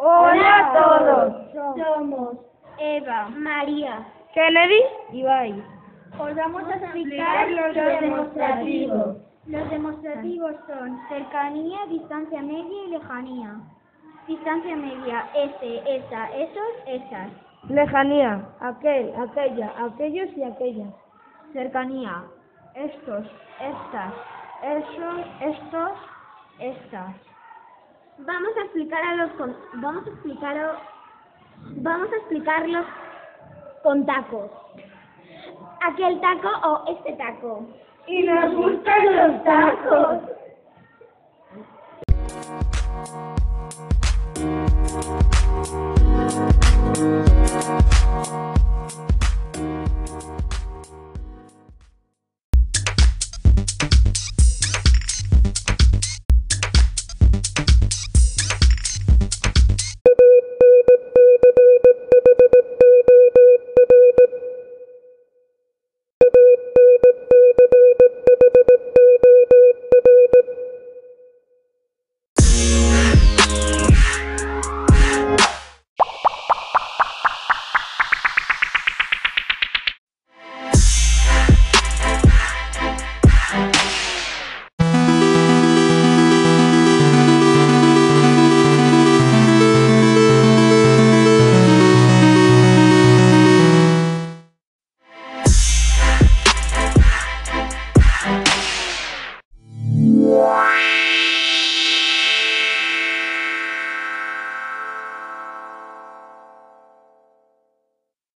Hola a todos. Somos Eva, María. Kennedy y Bai. Os vamos a explicar los demostrativos. Los demostrativos son cercanía, distancia media y lejanía. Distancia media, ese, esa, esos, esas. Lejanía, aquel, aquella, aquellos y aquellas. Cercanía, estos, estas, esos, estos, estas. Vamos a explicar a los con, vamos a explicar a- vamos a explicarlos con tacos. Aquel taco o este taco. Y nos gustan los tacos.